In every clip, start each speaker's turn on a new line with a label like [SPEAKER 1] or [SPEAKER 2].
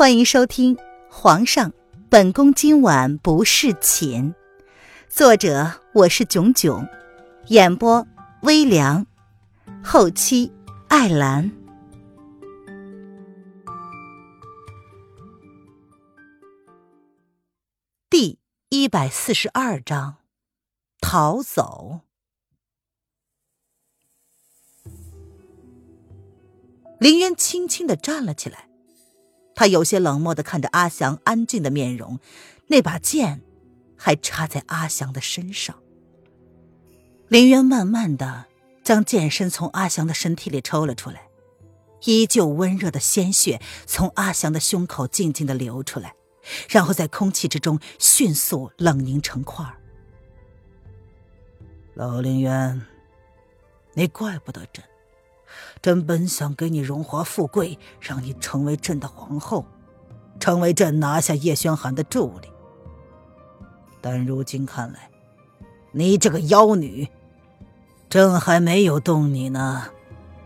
[SPEAKER 1] 欢迎收听《皇上，本宫今晚不侍寝》，作者我是囧囧，演播微凉，后期艾兰。第一百四十二章，逃走。林渊轻轻的站了起来。他有些冷漠的看着阿祥安静的面容，那把剑还插在阿祥的身上。林渊慢慢的将剑身从阿祥的身体里抽了出来，依旧温热的鲜血从阿祥的胸口静静的流出来，然后在空气之中迅速冷凝成块
[SPEAKER 2] 老林渊，你怪不得朕。朕本想给你荣华富贵，让你成为朕的皇后，成为朕拿下叶宣寒的助力。但如今看来，你这个妖女，朕还没有动你呢，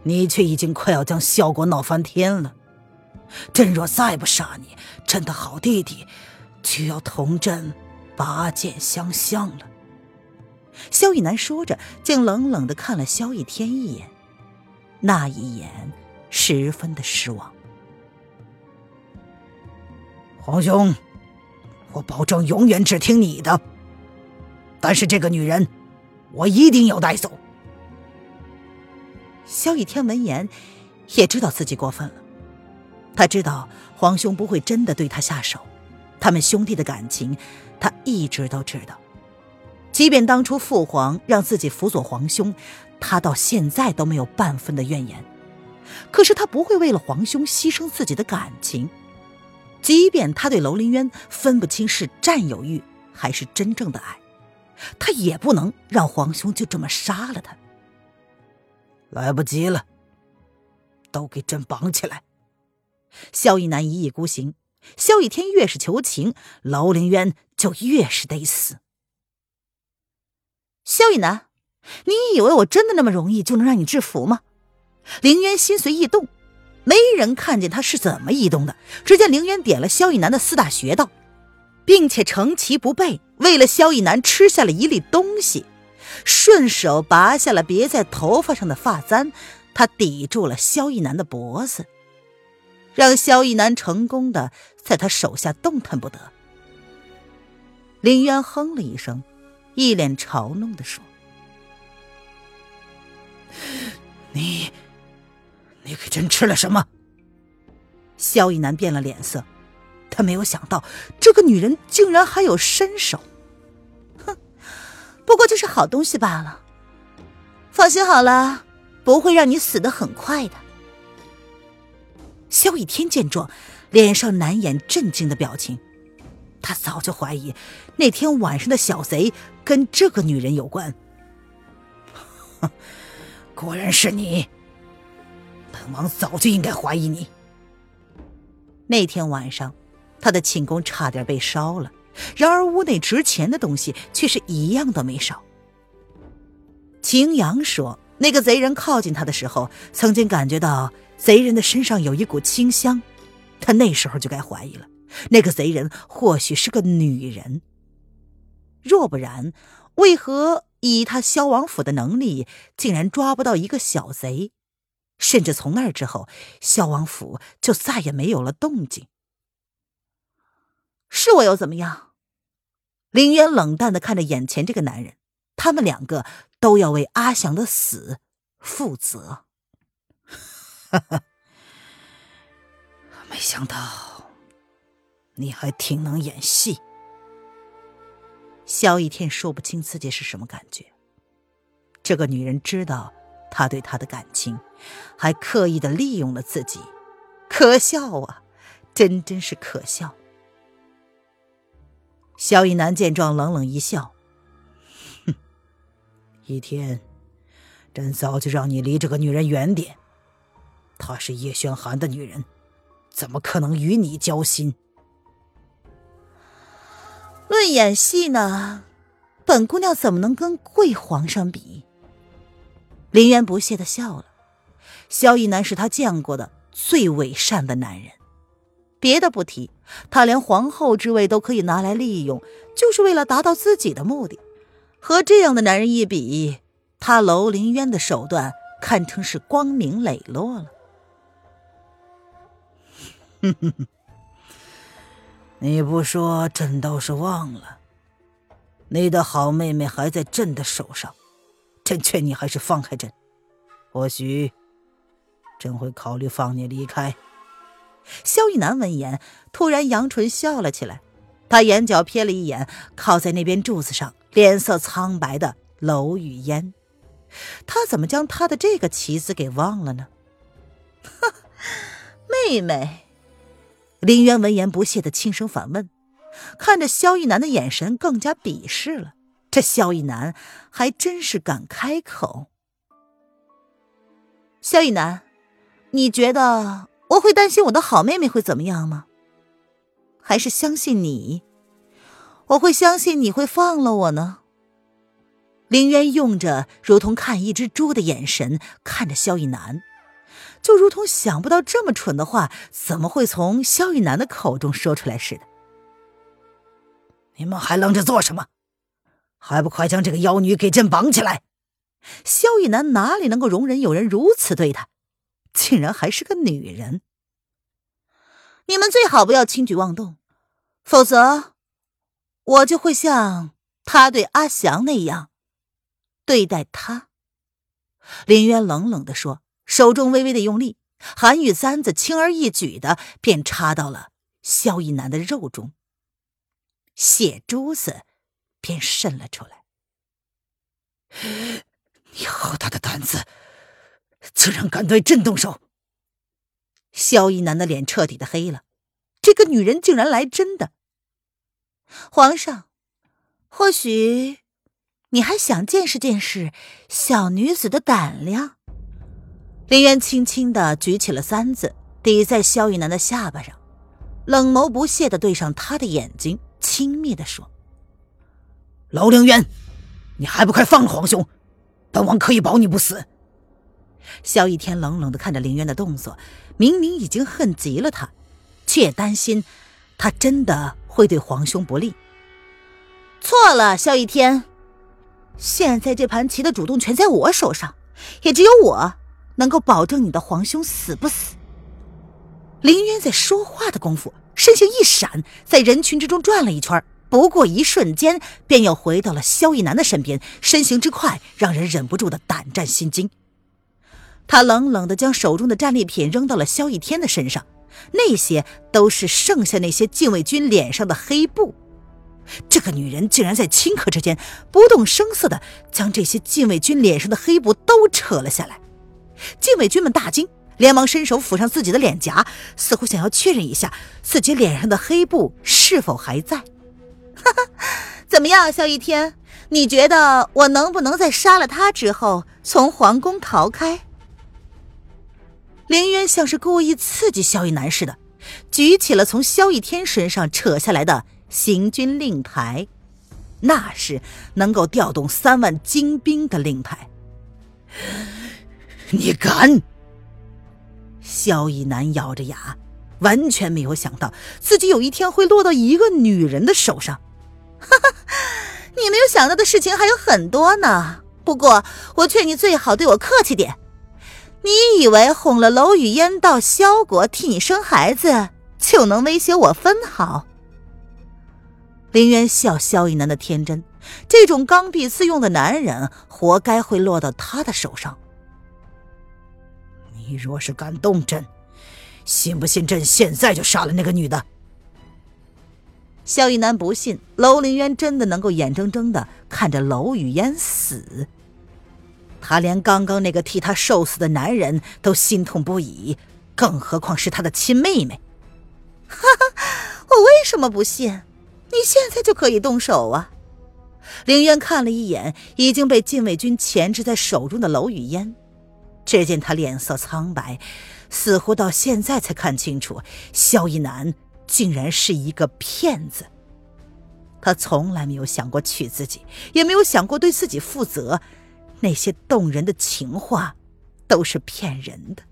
[SPEAKER 2] 你却已经快要将萧国闹翻天了。朕若再不杀你，朕的好弟弟就要同朕拔剑相向了。
[SPEAKER 1] 萧逸南说着，竟冷冷的看了萧逸天一眼。那一眼，十分的失望。
[SPEAKER 2] 皇兄，我保证永远只听你的。但是这个女人，我一定要带走。
[SPEAKER 1] 萧逸天闻言，也知道自己过分了。他知道皇兄不会真的对他下手，他们兄弟的感情，他一直都知道。即便当初父皇让自己辅佐皇兄。他到现在都没有半分的怨言，可是他不会为了皇兄牺牲自己的感情，即便他对楼凌渊分不清是占有欲还是真正的爱，他也不能让皇兄就这么杀了他。
[SPEAKER 2] 来不及了，都给朕绑起来！
[SPEAKER 1] 萧逸南一意孤行，萧逸天越是求情，楼凌渊就越是得死。萧逸南。你以为我真的那么容易就能让你制服吗？凌渊心随意动，没人看见他是怎么移动的。只见凌渊点了萧逸南的四大穴道，并且成其不备，为了萧逸南吃下了一粒东西，顺手拔下了别在头发上的发簪，他抵住了萧逸南的脖子，让萧逸南成功的在他手下动弹不得。凌渊哼了一声，一脸嘲弄的说。
[SPEAKER 2] 你，你给朕吃了什么？
[SPEAKER 1] 萧逸南变了脸色，他没有想到这个女人竟然还有身手。哼，不过就是好东西罢了。放心好了，不会让你死的很快的。萧逸天见状，脸上难掩震惊的表情。他早就怀疑那天晚上的小贼跟这个女人有关。
[SPEAKER 2] 果然是你，本王早就应该怀疑你。
[SPEAKER 1] 那天晚上，他的寝宫差点被烧了，然而屋内值钱的东西却是一样都没少。秦阳说，那个贼人靠近他的时候，曾经感觉到贼人的身上有一股清香，他那时候就该怀疑了，那个贼人或许是个女人。若不然，为何？以他萧王府的能力，竟然抓不到一个小贼，甚至从那之后，萧王府就再也没有了动静。是我又怎么样？林渊冷淡的看着眼前这个男人，他们两个都要为阿祥的死负责。
[SPEAKER 2] 哈哈，没想到你还挺能演戏。
[SPEAKER 1] 萧逸天说不清自己是什么感觉。这个女人知道他对她的感情，还刻意的利用了自己，可笑啊！真真是可笑。萧逸南见状，冷冷一笑：“
[SPEAKER 2] 哼，一天，朕早就让你离这个女人远点。她是叶轩寒的女人，怎么可能与你交心？”
[SPEAKER 1] 论演戏呢，本姑娘怎么能跟贵皇上比？林渊不屑的笑了。萧逸南是他见过的最伪善的男人，别的不提，他连皇后之位都可以拿来利用，就是为了达到自己的目的。和这样的男人一比，他楼林渊的手段堪称是光明磊落了。
[SPEAKER 2] 哼哼哼，你不说，朕倒是忘了，你的好妹妹还在朕的手上。朕劝你还是放开朕，或许朕会考虑放你离开。
[SPEAKER 1] 萧逸南闻言，突然扬唇笑了起来。他眼角瞥了一眼靠在那边柱子上、脸色苍白的楼雨烟，他怎么将他的这个棋子给忘了呢？哈，妹妹。林渊闻言不屑的轻声反问，看着萧逸南的眼神更加鄙视了。这萧逸南还真是敢开口。萧逸南，你觉得？我会担心我的好妹妹会怎么样吗？还是相信你？我会相信你会放了我呢？林渊用着如同看一只猪的眼神看着萧逸南，就如同想不到这么蠢的话怎么会从萧逸南的口中说出来似的。
[SPEAKER 2] 你们还愣着做什么？还不快将这个妖女给朕绑起来！
[SPEAKER 1] 萧逸南哪里能够容忍有人如此对他？竟然还是个女人！你们最好不要轻举妄动，否则我就会像他对阿祥那样对待他。林渊冷冷的说，手中微微的用力，韩玉簪子轻而易举的便插到了萧逸南的肉中，血珠子便渗了出来。
[SPEAKER 2] 你好大的胆子！竟然敢对朕动手！
[SPEAKER 1] 萧逸南的脸彻底的黑了，这个女人竟然来真的。皇上，或许你还想见识见识小女子的胆量。林渊轻轻的举起了簪子，抵在萧逸南的下巴上，冷眸不屑的对上他的眼睛，轻蔑的说：“
[SPEAKER 2] 楼凌渊，你还不快放了皇兄？本王可以保你不死。”
[SPEAKER 1] 萧逸天冷冷的看着林渊的动作，明明已经恨极了他，却也担心他真的会对皇兄不利。错了，萧逸天，现在这盘棋的主动权在我手上，也只有我能够保证你的皇兄死不死。林渊在说话的功夫，身形一闪，在人群之中转了一圈，不过一瞬间便又回到了萧逸南的身边，身形之快，让人忍不住的胆战心惊。他冷冷的将手中的战利品扔到了萧逸天的身上，那些都是剩下那些禁卫军脸上的黑布。这个女人竟然在顷刻之间不动声色的将这些禁卫军脸上的黑布都扯了下来。禁卫军们大惊，连忙伸手抚上自己的脸颊，似乎想要确认一下自己脸上的黑布是否还在。哈哈，怎么样，萧逸天？你觉得我能不能在杀了他之后从皇宫逃开？凌渊像是故意刺激萧逸南似的，举起了从萧逸天身上扯下来的行军令牌，那是能够调动三万精兵的令牌。
[SPEAKER 2] 你敢？
[SPEAKER 1] 萧逸南咬着牙，完全没有想到自己有一天会落到一个女人的手上。哈哈，你没有想到的事情还有很多呢。不过，我劝你最好对我客气点。你以为哄了娄雨嫣到萧国替你生孩子，就能威胁我分毫？林渊笑萧逸南的天真，这种刚愎自用的男人，活该会落到他的手上。
[SPEAKER 2] 你若是敢动朕，信不信朕现在就杀了那个女的？
[SPEAKER 1] 萧逸南不信楼凌渊真的能够眼睁睁的看着楼雨嫣死。他连刚刚那个替他受死的男人都心痛不已，更何况是他的亲妹妹？哈哈，我为什么不信？你现在就可以动手啊！凌渊看了一眼已经被禁卫军钳制在手中的楼雨嫣，只见他脸色苍白，似乎到现在才看清楚，萧逸南竟然是一个骗子。他从来没有想过娶自己，也没有想过对自己负责。那些动人的情话，都是骗人的。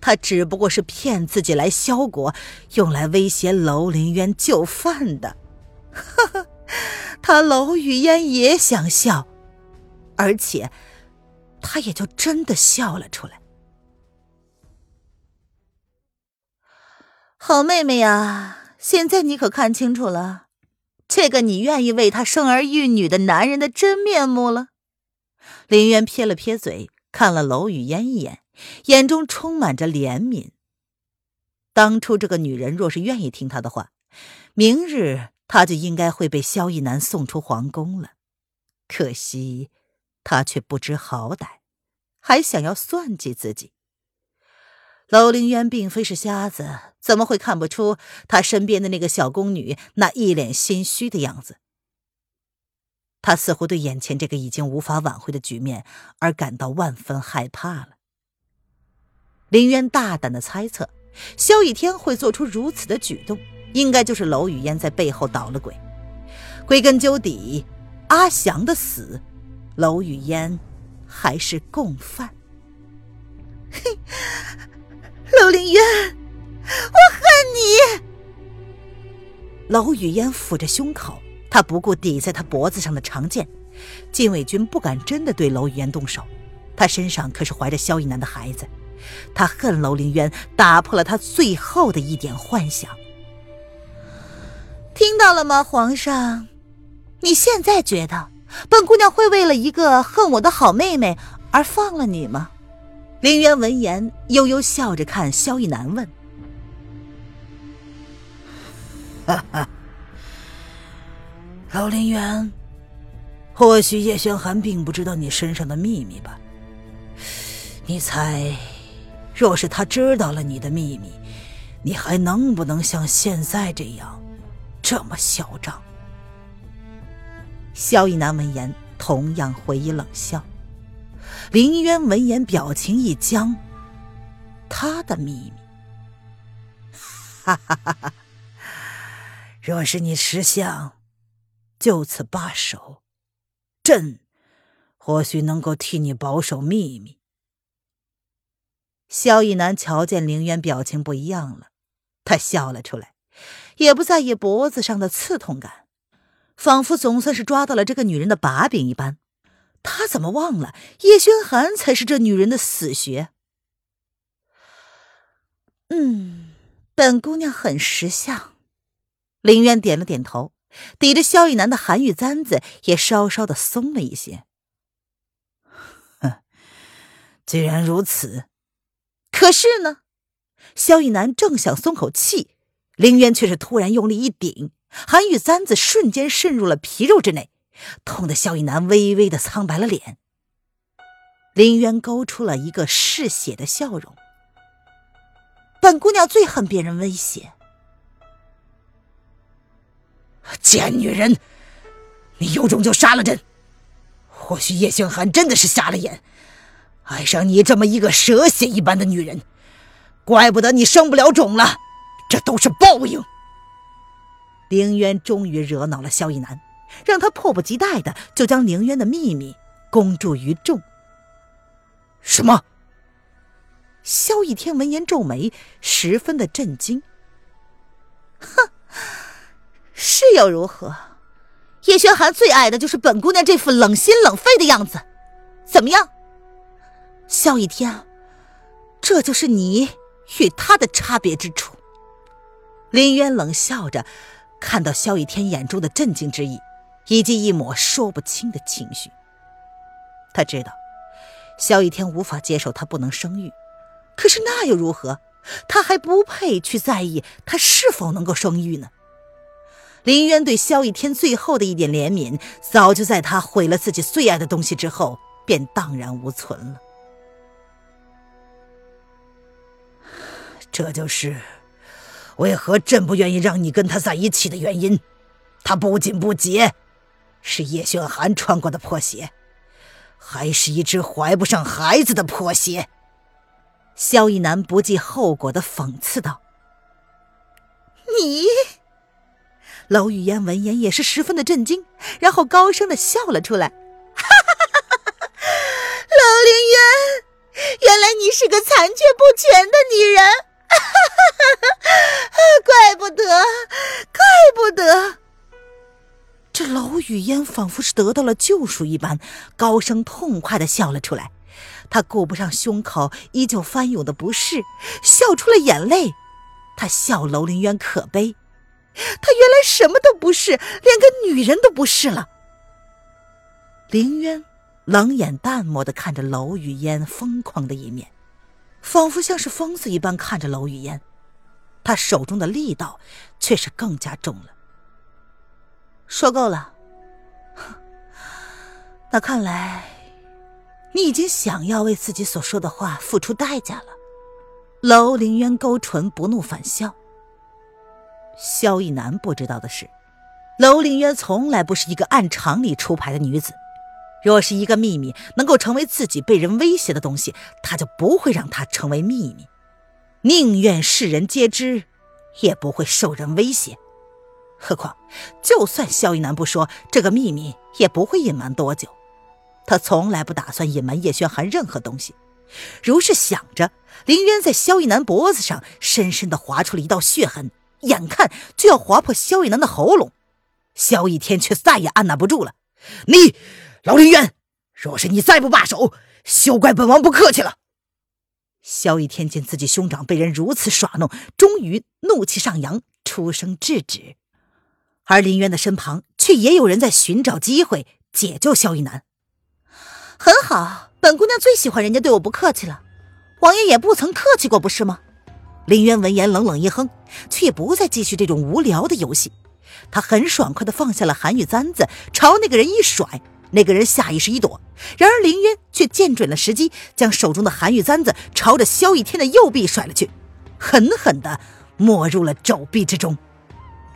[SPEAKER 1] 他只不过是骗自己来萧国，用来威胁楼凌渊就范的。呵呵，他楼雨烟也想笑，而且他也就真的笑了出来。好妹妹呀，现在你可看清楚了，这个你愿意为他生儿育女的男人的真面目了。林渊撇了撇嘴，看了楼雨烟一眼，眼中充满着怜悯。当初这个女人若是愿意听他的话，明日他就应该会被萧逸南送出皇宫了。可惜他却不知好歹，还想要算计自己。楼凌渊并非是瞎子，怎么会看不出他身边的那个小宫女那一脸心虚的样子？他似乎对眼前这个已经无法挽回的局面而感到万分害怕了。凌渊大胆的猜测，萧逸天会做出如此的举动，应该就是娄雨嫣在背后捣了鬼。归根究底，阿祥的死，娄雨嫣还是共犯。嘿。楼凌渊，我恨你！娄雨嫣抚着胸口，她不顾抵在他脖子上的长剑。禁卫军不敢真的对娄雨嫣动手，她身上可是怀着萧逸南的孩子。她恨娄凌渊打破了她最后的一点幻想。听到了吗，皇上？你现在觉得本姑娘会为了一个恨我的好妹妹而放了你吗？林渊闻言，悠悠笑着看萧逸南，问：“
[SPEAKER 2] 哈哈，老林渊，或许叶轩寒并不知道你身上的秘密吧？你猜，若是他知道了你的秘密，你还能不能像现在这样这么嚣张？”
[SPEAKER 1] 萧逸南闻言，同样回以冷笑。林渊闻言，表情一僵。他的秘密，
[SPEAKER 2] 哈哈哈哈！若是你识相，就此罢手，朕或许能够替你保守秘密。
[SPEAKER 1] 萧逸南瞧见凌渊表情不一样了，他笑了出来，也不在意脖子上的刺痛感，仿佛总算是抓到了这个女人的把柄一般。他怎么忘了叶轩寒才是这女人的死穴？嗯，本姑娘很识相。林渊点了点头，抵着萧逸南的寒玉簪子也稍稍的松了一些。
[SPEAKER 2] 哼，既然如此，
[SPEAKER 1] 可是呢？萧逸南正想松口气，林渊却是突然用力一顶，寒玉簪子瞬间渗入了皮肉之内。痛得萧逸南微微的苍白了脸。林渊勾出了一个嗜血的笑容。本姑娘最恨别人威胁。
[SPEAKER 2] 贱女人，你有种就杀了朕！或许叶轩寒真的是瞎了眼，爱上你这么一个蛇蝎一般的女人，怪不得你生不了种了，这都是报应。
[SPEAKER 1] 凌渊终于惹恼了萧逸南。让他迫不及待的就将凌渊的秘密公诸于众。
[SPEAKER 2] 什么？
[SPEAKER 1] 萧逸天闻言皱眉，十分的震惊。哼，是又如何？叶轩寒最爱的就是本姑娘这副冷心冷肺的样子，怎么样？萧逸天，这就是你与他的差别之处。林渊冷笑着，看到萧逸天眼中的震惊之意。以及一抹说不清的情绪。他知道，萧逸天无法接受他不能生育，可是那又如何？他还不配去在意他是否能够生育呢？林渊对萧逸天最后的一点怜悯，早就在他毁了自己最爱的东西之后，便荡然无存了。
[SPEAKER 2] 这就是为何朕不愿意让你跟他在一起的原因。他不仅不洁。是叶炫寒穿过的破鞋，还是一只怀不上孩子的破鞋？
[SPEAKER 1] 萧逸南不计后果的讽刺道：“你。”娄雨嫣闻言也是十分的震惊，然后高声的笑了出来：“哈哈哈哈哈！娄凌渊，原来你是个残缺不全的女人，怪不得，怪不得。
[SPEAKER 2] 这娄雨嫣仿佛是得到了救赎一般，高声痛快的笑了出来。她顾不上胸口依旧翻涌的不适，笑出了眼泪。她笑楼凌渊可悲，他原来什么都不是，连个女人都不是了。凌渊。冷眼淡漠的看着娄雨嫣疯狂的一面，仿佛像是疯子一般看着娄雨嫣，他手中的力道却是更加重了。说够了，那看来你已经想要为自己所说的话付出代价了。娄凌渊勾唇不怒反笑。萧逸南不知道的是，娄凌渊从来不是一个按常理出牌的女子。若是一个秘密能够成为自己被人威胁的东西，他就不会让它成为秘密，宁愿世人皆知，也不会受人威胁。何况，就算萧逸南不说这个秘密，也不会隐瞒多久。他从来不打算隐瞒叶轩寒任何东西。如是想着，林渊在萧逸南脖子上深深的划出了一道血痕，眼看就要划破萧逸南的喉咙，萧逸天却再也按捺不住了：“你！”老林渊，若是你再不罢手，休怪本王不客气了。萧逸天见自己兄长被人如此耍弄，终于怒气上扬，出声制止。而林渊的身旁却也有人在寻找机会解救萧逸南。很好，本姑娘最喜欢人家对我不客气了。王爷也不曾客气过，不是吗？林渊闻言冷冷一哼，却也不再继续这种无聊的游戏。他很爽快地放下了韩玉簪子，朝那个人一甩。那个人下意识一躲，然而林渊却见准了时机，将手中的寒玉簪子朝着萧逸天的右臂甩了去，狠狠地没入了肘臂之中。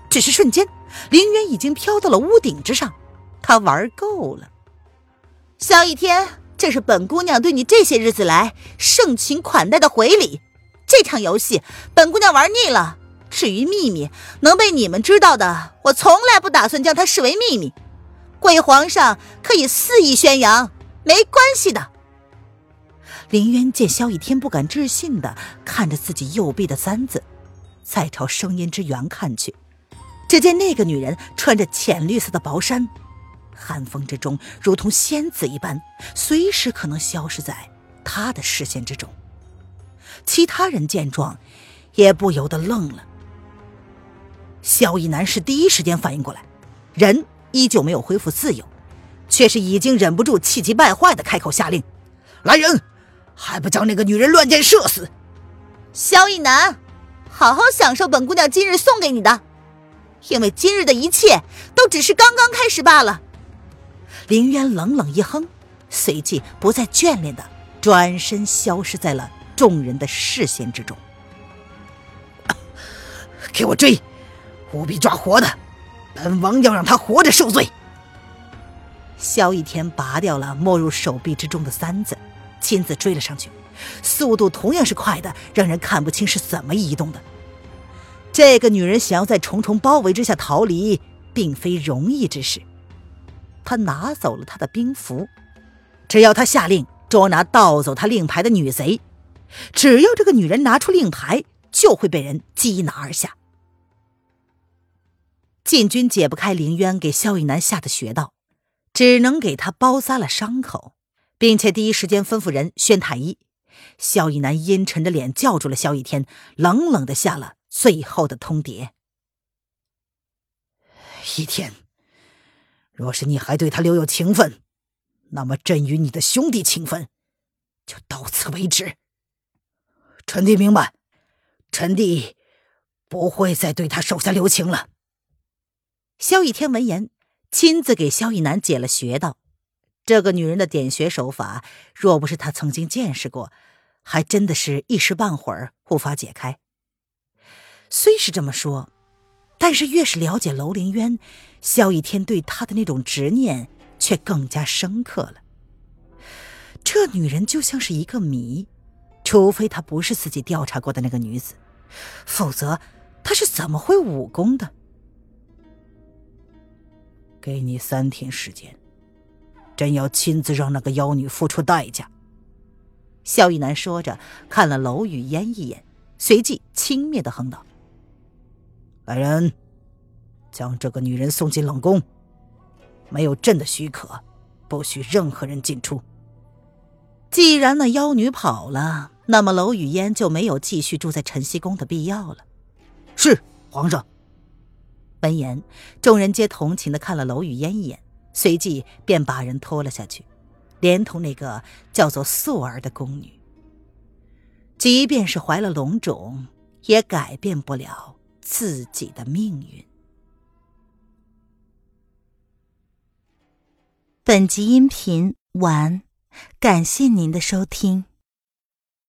[SPEAKER 2] 只是瞬间，林渊已经飘到了屋顶之上。他玩够了，萧逸天，这是本姑娘对你这些日子来盛情款待的回礼。这场游戏，本姑娘玩腻了。至于秘密能被你们知道的，我从来不打算将它视为秘密。贵皇上可以肆意宣扬，没关系的。林渊见萧逸天不敢置信的看着自己右臂的簪子，再朝声音之源看去，只见那个女人穿着浅绿色的薄衫，寒风之中如同仙子一般，随时可能消失在他的视线之中。其他人见状，也不由得愣了。萧逸南是第一时间反应过来，人。依旧没有恢复自由，却是已经忍不住气急败坏的开口下令：“来人，还不将那个女人乱箭射死！”萧逸南，好好享受本姑娘今日送给你的，因为今日的一切都只是刚刚开始罢了。林渊冷冷一哼，随即不再眷恋的转身消失在了众人的视线之中。给我追，务必抓活的！本王要让他活着受罪。萧逸天拔掉了没入手臂之中的簪子，亲自追了上去，速度同样是快的，让人看不清是怎么移动的。这个女人想要在重重包围之下逃离，并非容易之事。他拿走了他的兵符，只要他下令捉拿盗走他令牌的女贼，只要这个女人拿出令牌，就会被人缉拿而下。禁军解不开凌渊给萧逸南下的穴道，只能给他包扎了伤口，并且第一时间吩咐人宣太医。萧逸南阴沉着脸叫住了萧逸天，冷冷的下了最后的通牒：“一天，若是你还对他留有情分，那么朕与你的兄弟情分就到此为止。臣弟明白，臣弟不会再对他手下留情了。”萧逸天闻言，亲自给萧逸南解了穴道。这个女人的点穴手法，若不是他曾经见识过，还真的是一时半会儿无法解开。虽是这么说，但是越是了解楼凌渊，萧逸天对他的那种执念却更加深刻了。这女人就像是一个谜，除非她不是自己调查过的那个女子，否则她是怎么会武功的？给你三天时间，朕要亲自让那个妖女付出代价。
[SPEAKER 1] 萧逸南说着，看了娄雨嫣一眼，随即轻蔑的哼道：“
[SPEAKER 2] 来人，将这个女人送进冷宫。没有朕的许可，不许任何人进出。
[SPEAKER 1] 既然那妖女跑了，那么娄雨嫣就没有继续住在晨曦宫的必要了。”
[SPEAKER 2] 是皇上。
[SPEAKER 1] 闻言，众人皆同情的看了娄雨嫣一眼，随即便把人拖了下去。连同那个叫做素儿的宫女，即便是怀了龙种，也改变不了自己的命运。
[SPEAKER 3] 本集音频完，感谢您的收听。